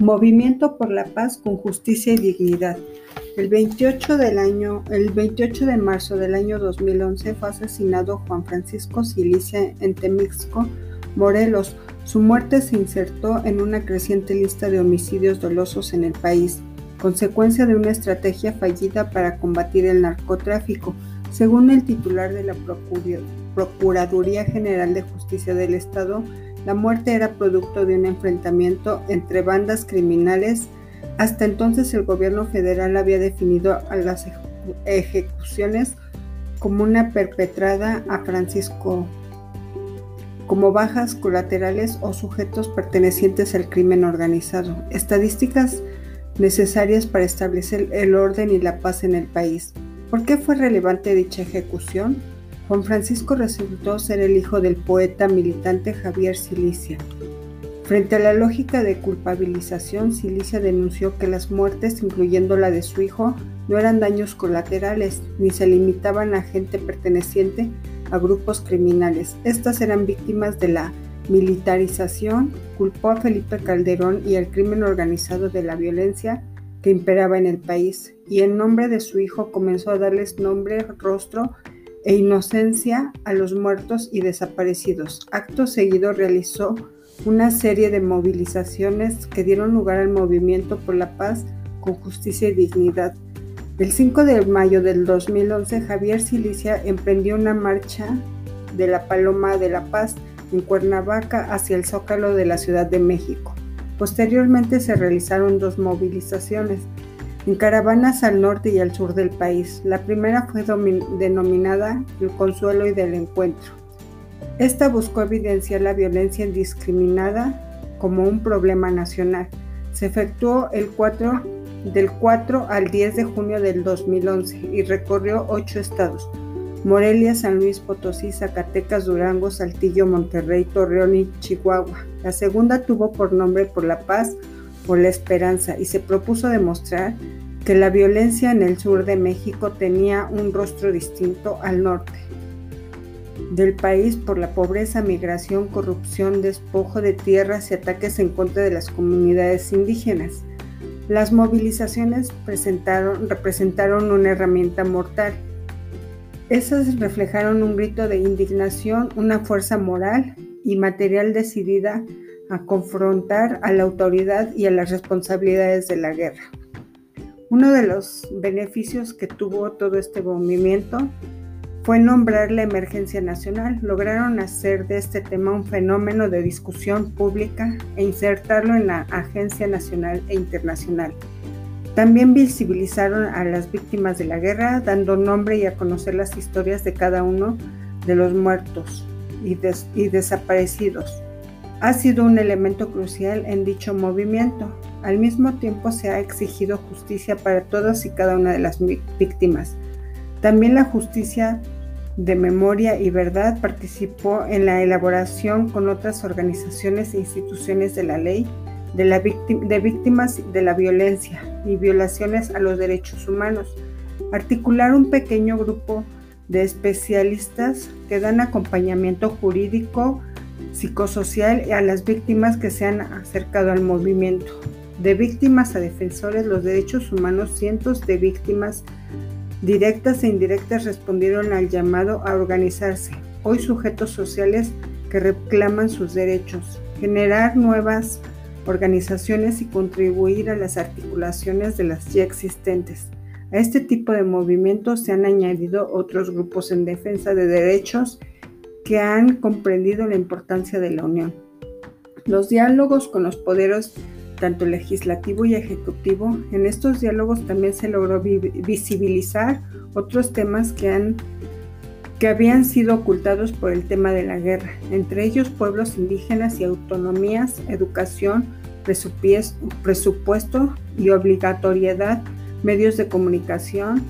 Movimiento por la Paz con Justicia y Dignidad. El 28, del año, el 28 de marzo del año 2011 fue asesinado Juan Francisco Silicia en Temixco, Morelos. Su muerte se insertó en una creciente lista de homicidios dolosos en el país, consecuencia de una estrategia fallida para combatir el narcotráfico, según el titular de la Procuraduría General de Justicia del Estado, la muerte era producto de un enfrentamiento entre bandas criminales. Hasta entonces el gobierno federal había definido a las ejecuciones como una perpetrada a Francisco como bajas colaterales o sujetos pertenecientes al crimen organizado. Estadísticas necesarias para establecer el orden y la paz en el país. ¿Por qué fue relevante dicha ejecución? Juan Francisco resultó ser el hijo del poeta militante Javier Silicia. Frente a la lógica de culpabilización, Silicia denunció que las muertes, incluyendo la de su hijo, no eran daños colaterales ni se limitaban a gente perteneciente a grupos criminales. Estas eran víctimas de la militarización, culpó a Felipe Calderón y al crimen organizado de la violencia que imperaba en el país, y en nombre de su hijo comenzó a darles nombre, rostro e inocencia a los muertos y desaparecidos. Acto seguido realizó una serie de movilizaciones que dieron lugar al movimiento por la paz con justicia y dignidad. El 5 de mayo del 2011, Javier Silicia emprendió una marcha de la Paloma de la Paz en Cuernavaca hacia el Zócalo de la Ciudad de México. Posteriormente se realizaron dos movilizaciones, en caravanas al norte y al sur del país. La primera fue denominada El Consuelo y del Encuentro. Esta buscó evidenciar la violencia indiscriminada como un problema nacional. Se efectuó el 4, del 4 al 10 de junio del 2011 y recorrió ocho estados. Morelia, San Luis Potosí, Zacatecas, Durango, Saltillo, Monterrey, Torreón y Chihuahua. La segunda tuvo por nombre Por la Paz, por la Esperanza y se propuso demostrar que la violencia en el sur de México tenía un rostro distinto al norte del país por la pobreza, migración, corrupción, despojo de tierras y ataques en contra de las comunidades indígenas. Las movilizaciones representaron una herramienta mortal. Esas reflejaron un grito de indignación, una fuerza moral y material decidida a confrontar a la autoridad y a las responsabilidades de la guerra. Uno de los beneficios que tuvo todo este movimiento fue nombrar la emergencia nacional. Lograron hacer de este tema un fenómeno de discusión pública e insertarlo en la agencia nacional e internacional. También visibilizaron a las víctimas de la guerra, dando nombre y a conocer las historias de cada uno de los muertos y, y desaparecidos. Ha sido un elemento crucial en dicho movimiento, al mismo tiempo se ha exigido justicia para todas y cada una de las víctimas. También la justicia de memoria y verdad participó en la elaboración con otras organizaciones e instituciones de la ley de, víctimas de la violencia y violaciones a los derechos humanos. Articular un pequeño grupo de especialistas que dan acompañamiento jurídico, psicosocial a las víctimas que se han acercado al movimiento. De víctimas a defensores los derechos humanos, cientos de víctimas directas e indirectas respondieron al llamado a organizarse, hoy sujetos sociales que reclaman sus derechos, generar nuevas organizaciones y contribuir a las articulaciones de las ya existentes. A este tipo de movimientos se han añadido otros grupos en defensa de derechos que han comprendido la importancia de la unión. Los diálogos con los poderes tanto legislativo y ejecutivo, en estos diálogos también se logró visibilizar otros temas que, han, que habían sido ocultados por el tema de la guerra, entre ellos pueblos indígenas y autonomías, educación, presupuesto y obligatoriedad, medios de comunicación,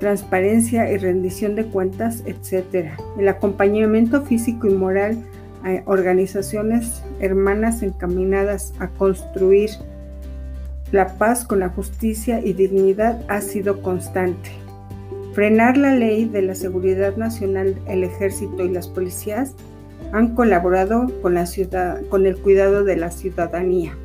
transparencia y rendición de cuentas, etc. El acompañamiento físico y moral organizaciones hermanas encaminadas a construir la paz con la justicia y dignidad ha sido constante. Frenar la ley de la seguridad nacional, el ejército y las policías han colaborado con, la ciudad, con el cuidado de la ciudadanía.